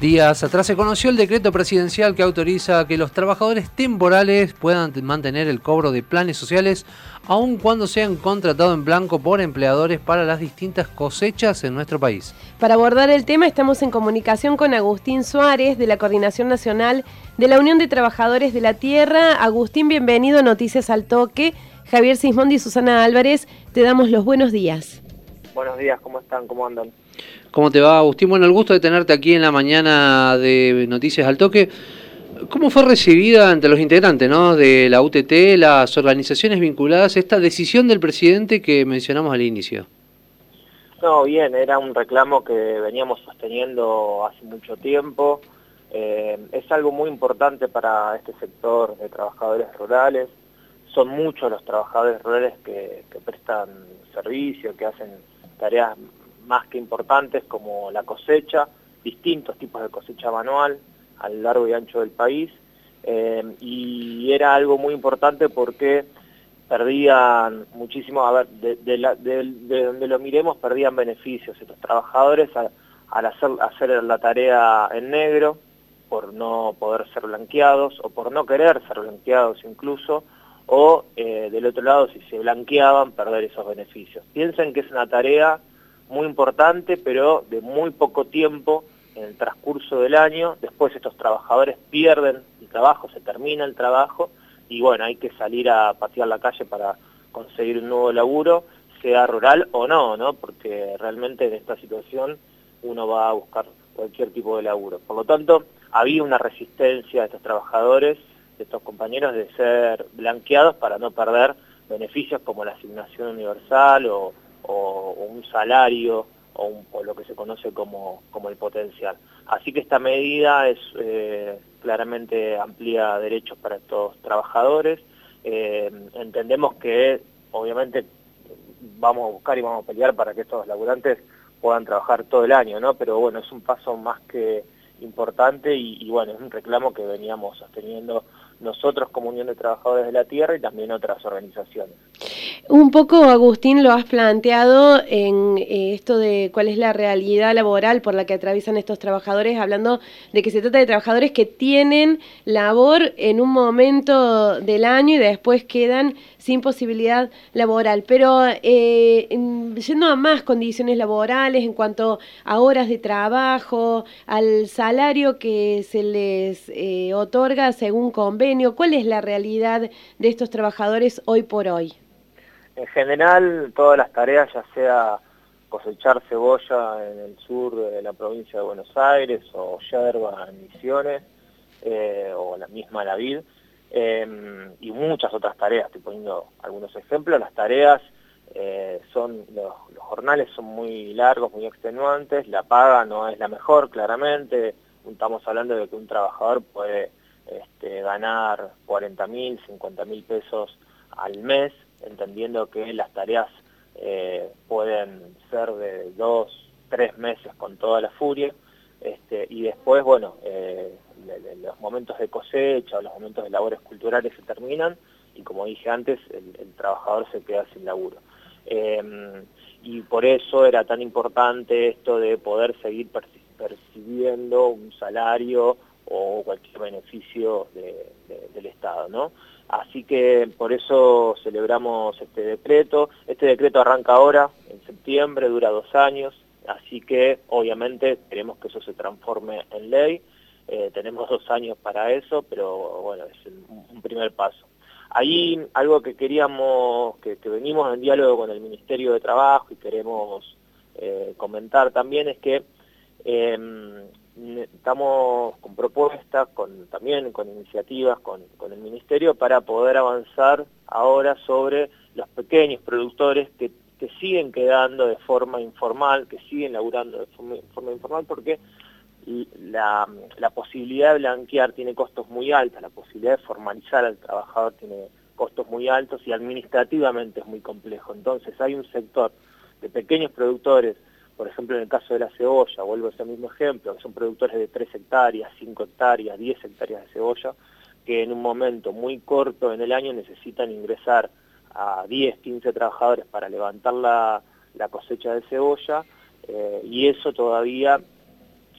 Días atrás se conoció el decreto presidencial que autoriza que los trabajadores temporales puedan mantener el cobro de planes sociales aun cuando sean contratados en blanco por empleadores para las distintas cosechas en nuestro país. Para abordar el tema estamos en comunicación con Agustín Suárez de la Coordinación Nacional de la Unión de Trabajadores de la Tierra. Agustín, bienvenido a Noticias al Toque. Javier Sismondi y Susana Álvarez, te damos los buenos días. Buenos días, ¿cómo están? ¿Cómo andan? ¿Cómo te va, Agustín? Bueno, el gusto de tenerte aquí en la mañana de Noticias al Toque. ¿Cómo fue recibida entre los integrantes de la UTT, las organizaciones vinculadas, esta decisión del presidente que mencionamos al inicio? No, bien, era un reclamo que veníamos sosteniendo hace mucho tiempo. Eh, es algo muy importante para este sector de trabajadores rurales. Son muchos los trabajadores rurales que, que prestan servicio, que hacen tareas más que importantes como la cosecha, distintos tipos de cosecha manual a lo largo y ancho del país, eh, y era algo muy importante porque perdían muchísimo, a ver, de, donde lo miremos, perdían beneficios estos trabajadores al, hacer, hacer la tarea en negro, por no poder ser blanqueados o por no querer ser blanqueados incluso, o eh, del otro lado, si se blanqueaban, perder esos beneficios. Piensen que es una tarea muy importante, pero de muy poco tiempo en el transcurso del año. Después estos trabajadores pierden el trabajo, se termina el trabajo y bueno, hay que salir a patear la calle para conseguir un nuevo laburo, sea rural o no, ¿no? Porque realmente en esta situación uno va a buscar cualquier tipo de laburo. Por lo tanto, había una resistencia de estos trabajadores, de estos compañeros, de ser blanqueados para no perder beneficios como la asignación universal o, o, un salario o, lo que se conoce como, como, el potencial. Así que esta medida es eh, claramente amplía derechos para estos trabajadores. Eh, entendemos que obviamente vamos a buscar y vamos a pelear para que estos laburantes puedan trabajar todo el año, ¿no? Pero bueno, es un paso más que importante y, y bueno, es un reclamo que veníamos sosteniendo nosotros como Unión de Trabajadores de la Tierra y también otras organizaciones. Un poco, Agustín, lo has planteado en eh, esto de cuál es la realidad laboral por la que atraviesan estos trabajadores, hablando de que se trata de trabajadores que tienen labor en un momento del año y después quedan sin posibilidad laboral. Pero eh, yendo a más condiciones laborales en cuanto a horas de trabajo, al salario que se les eh, otorga según convenio, ¿cuál es la realidad de estos trabajadores hoy por hoy? En general, todas las tareas, ya sea cosechar cebolla en el sur de la provincia de Buenos Aires o yerba en Misiones eh, o la misma La Vid, em, y muchas otras tareas, estoy poniendo algunos ejemplos, las tareas eh, son, los, jornales son muy largos, muy extenuantes, la paga no es la mejor, claramente, estamos hablando de que un trabajador puede este, ganar 40 mil, 50 mil pesos al mes, entendiendo que las tareas eh, pueden ser de dos, tres meses con toda la furia, este, y después, bueno, eh, los momentos de cosecha o los momentos de labores culturales se terminan, y como dije antes, el, trabajador se queda sin laburo. Em, y por eso era tan importante esto de poder seguir percibiendo un salario o cualquier beneficio del Estado, ¿no? Así que por eso celebramos este decreto. Este decreto arranca ahora, en septiembre, dura dos años, así que obviamente queremos que eso se transforme en ley. Eh, tenemos dos años para eso, pero bueno, es un primer paso. Ahí algo que queríamos, que, venimos en diálogo con el Ministerio de Trabajo y queremos eh, comentar también es que em, estamos con propuestas, con, también con iniciativas con, el Ministerio para poder avanzar ahora sobre los pequeños productores que, siguen quedando de forma informal, que siguen laburando de forma, informal porque la, posibilidad de blanquear tiene costos muy altos, la posibilidad de formalizar al trabajador tiene costos muy altos y administrativamente es muy complejo. Entonces hay un sector de pequeños productores por ejemplo, en el caso de la cebolla, vuelvo a ese mismo ejemplo, que son productores de 3 hectáreas, 5 hectáreas, 10 hectáreas de cebolla, que en un momento muy corto en el año necesitan ingresar a 10, 15 trabajadores para levantar la, cosecha de cebolla, eh, y eso todavía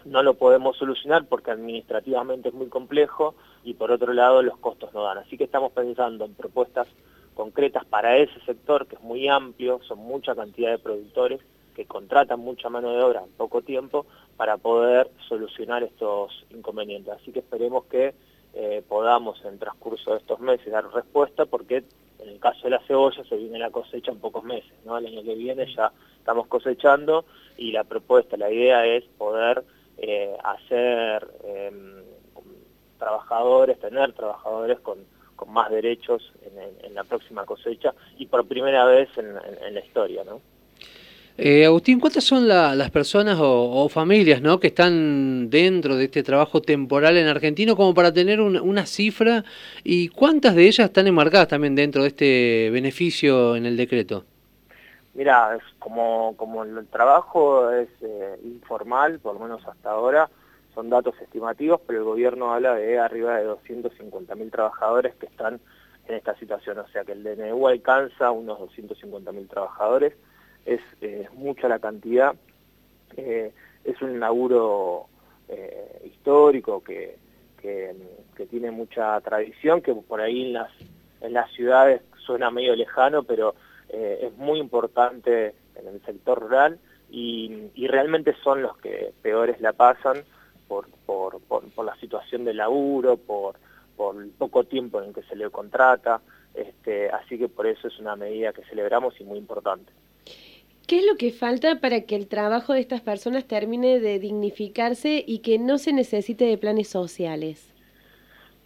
no lo podemos solucionar porque administrativamente es muy complejo y por otro lado los costos no dan. Así que estamos pensando en propuestas concretas para ese sector que es muy amplio, son mucha cantidad de productores que contratan mucha mano de obra en poco tiempo para poder solucionar estos inconvenientes. Así que esperemos que eh, podamos en transcurso de estos meses dar respuesta porque en el caso de la cebolla se viene la cosecha en pocos meses, ¿no? El año que viene ya estamos cosechando y la propuesta, la idea es poder eh, hacer em, trabajadores, tener trabajadores con, más derechos en, la próxima cosecha y por primera vez en, la historia, ¿no? Eh, Agustín, ¿cuántas son las personas o, familias ¿no? que están dentro de este trabajo temporal en Argentino como para tener una cifra y cuántas de ellas están enmarcadas también dentro de este beneficio en el decreto? Mira, como, como el trabajo es eh, informal, por lo menos hasta ahora, son datos estimativos, pero el gobierno habla de arriba de 250.000 trabajadores que están en esta situación, o sea que el DNU alcanza unos 250.000 trabajadores, es, mucha la cantidad, eh, es un laburo eh, histórico que, tiene mucha tradición, que por ahí en las, ciudades suena medio lejano, pero eh, es muy importante en el sector rural y, realmente son los que peores la pasan por, la situación del laburo, por, el poco tiempo en que se le contrata, este, así que por eso es una medida que celebramos y muy importante. ¿Qué es lo que falta para que el trabajo de estas personas termine de dignificarse y que no se necesite de planes sociales?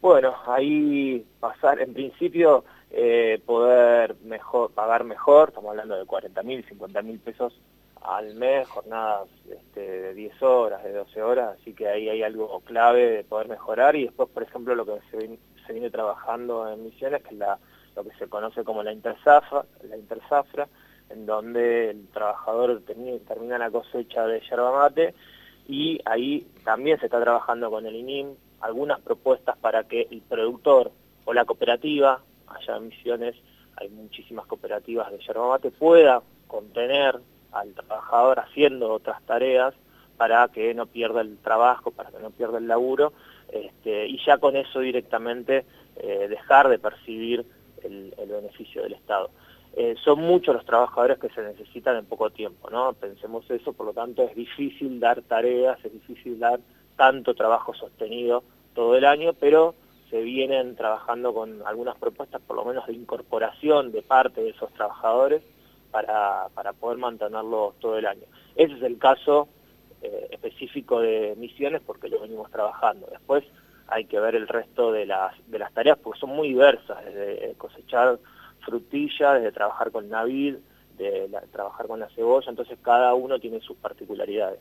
Bueno, ahí pasar, en principio eh, poder mejor pagar mejor, estamos hablando de 40 mil, 50 mil pesos al mes, jornadas este, de 10 horas, de 12 horas, así que ahí hay algo clave de poder mejorar y después, por ejemplo, lo que se, viene trabajando en Misiones, que es lo que se conoce como la intersafra, la intersafra en donde el trabajador termina la cosecha de yerba mate y ahí también se está trabajando con el INIM algunas propuestas para que el productor o la cooperativa allá en Misiones hay muchísimas cooperativas de yerba mate, pueda contener al trabajador haciendo otras tareas para que no pierda el trabajo, para que no pierda el laburo, este, y ya con eso directamente eh, dejar de percibir el, beneficio del Estado. Eh, son muchos los trabajadores que se necesitan en poco tiempo, ¿no? Pensemos eso, por lo tanto es difícil dar tareas, es difícil dar tanto trabajo sostenido todo el año, pero se vienen trabajando con algunas propuestas, por lo menos de incorporación de parte de esos trabajadores para, para poder mantenerlos todo el año. Ese es el caso eh, específico de misiones porque lo venimos trabajando. Después hay que ver el resto de las, de las tareas porque son muy diversas, desde cosechar frutilla, desde trabajar con Navid, de trabajar con la cebolla, entonces cada uno tiene sus particularidades.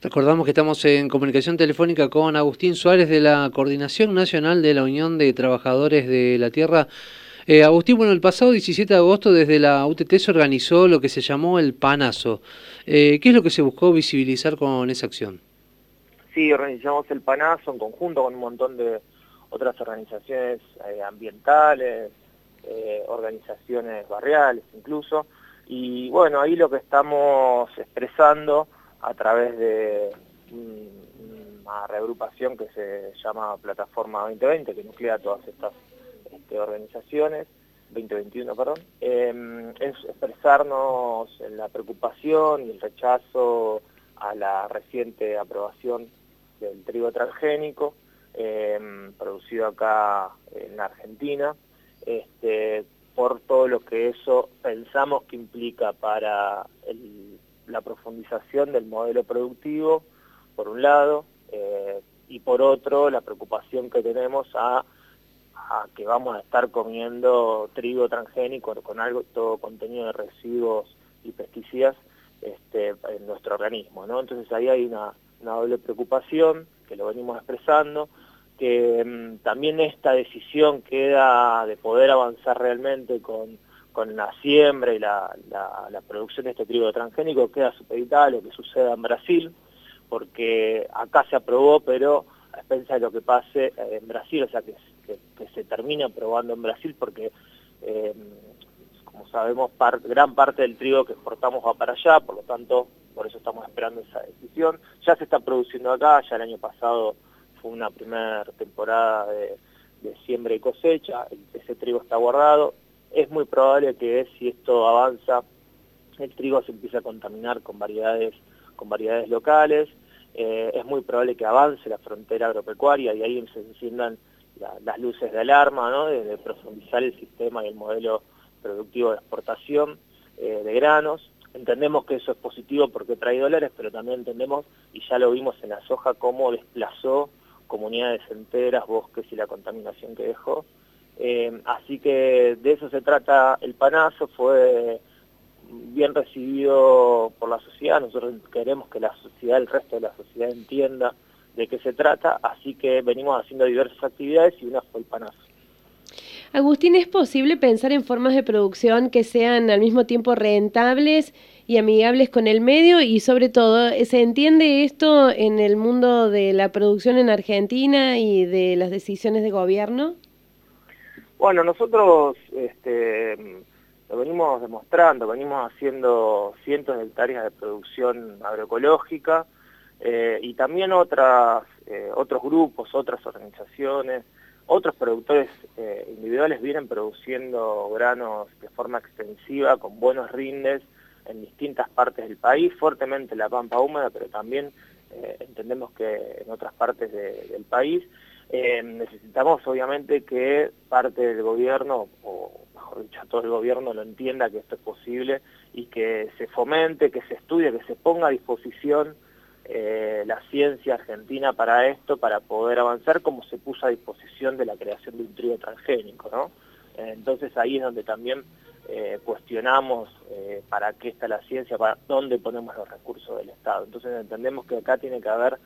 Recordamos que estamos en comunicación telefónica con Agustín Suárez de la Coordinación Nacional de la Unión de Trabajadores de la Tierra. Eh, Agustín, bueno, el pasado 17 de agosto desde la UTT se organizó lo que se llamó el Panazo. Eh, ¿Qué es lo que se buscó visibilizar con esa acción? Sí, organizamos el Panazo en conjunto con un montón de otras organizaciones eh, ambientales, organizaciones barriales incluso. Y bueno, ahí lo que estamos expresando a través de una reagrupación que se llama Plataforma 2020, que nuclea todas estas este, organizaciones, 2021, perdón, em, es expresarnos en la preocupación y el rechazo a la reciente aprobación del trigo transgénico, em, producido acá en la Argentina, este, por todo lo que eso pensamos que implica para la profundización del modelo productivo, por un lado, eh, y por otro, la preocupación que tenemos a, que vamos a estar comiendo trigo transgénico con algo, todo contenido de residuos y pesticidas este, en nuestro organismo. ¿no? Entonces ahí hay una, doble preocupación que lo venimos expresando, que mm, también esta decisión queda de poder avanzar realmente con con la siembra y la, producción de este trigo transgénico queda supeditada a lo que suceda en Brasil, porque acá se aprobó, pero a expensas de lo que pase eh, en Brasil, o sea, que, se termine aprobando en Brasil, porque, eh, como sabemos, gran parte del trigo que exportamos va para allá, por lo tanto, por eso estamos esperando esa decisión. Ya se está produciendo acá, ya el año pasado una primera temporada de, siembra y cosecha, ese trigo está guardado. Es muy probable que si esto avanza, el trigo se empiece a contaminar con variedades, con variedades locales, eh, es muy probable que avance la frontera agropecuaria y ahí se enciendan las luces de alarma, ¿no? de, profundizar el sistema y el modelo productivo de exportación eh, de granos. Entendemos que eso es positivo porque trae dólares, pero también entendemos, y ya lo vimos en la soja, cómo desplazó comunidades enteras, bosques y la contaminación que dejó. Eh, así que de eso se trata el panazo, fue bien recibido por la sociedad, nosotros queremos que la sociedad, el resto de la sociedad entienda de qué se trata, así que venimos haciendo diversas actividades y una fue el panazo. Agustín, ¿es posible pensar en formas de producción que sean al mismo tiempo rentables y amigables con el medio? Y sobre todo, ¿se entiende esto en el mundo de la producción en Argentina y de las decisiones de gobierno? Bueno, nosotros este, lo venimos demostrando, venimos haciendo cientos de hectáreas de producción agroecológica eh, y también otras, eh, otros grupos, otras organizaciones, otros productores eh, individuales vienen produciendo granos de forma extensiva, con buenos rindes en distintas partes del país, fuertemente en la pampa húmeda, pero también eh, entendemos que en otras partes del país. Eh, necesitamos obviamente que parte del gobierno, o mejor dicho, todo el gobierno lo entienda que esto es posible y que se fomente, que se estudie, que se ponga a disposición eh, la ciencia argentina para esto, para poder avanzar, como se puso a disposición de la creación de un trigo transgénico, ¿no? entonces ahí es donde también eh, cuestionamos eh, para qué está la ciencia, para dónde ponemos los recursos del Estado. Entonces entendemos que acá tiene que haber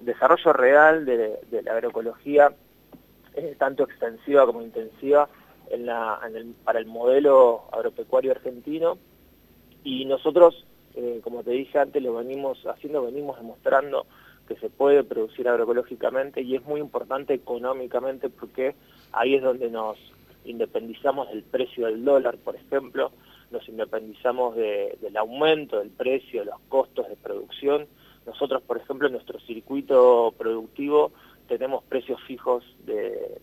desarrollo real de, la agroecología, tanto extensiva como intensiva, para el modelo agropecuario argentino, y nosotros eh, como te dije antes, lo venimos haciendo, venimos demostrando que se puede producir agroecológicamente y es muy importante económicamente porque ahí es donde nos independizamos del precio del dólar, por ejemplo, nos independizamos del aumento del precio, de los costos de producción. Nosotros, por ejemplo, en nuestro circuito productivo tenemos precios fijos de,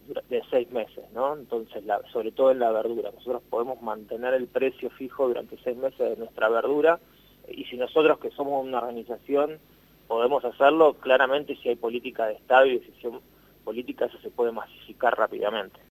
seis meses, ¿no? Entonces, sobre todo en la verdura, nosotros podemos mantener el precio fijo durante seis meses de nuestra verdura y si nosotros que somos una organización podemos hacerlo, claramente si hay política de Estado y decisión política eso se puede masificar rápidamente.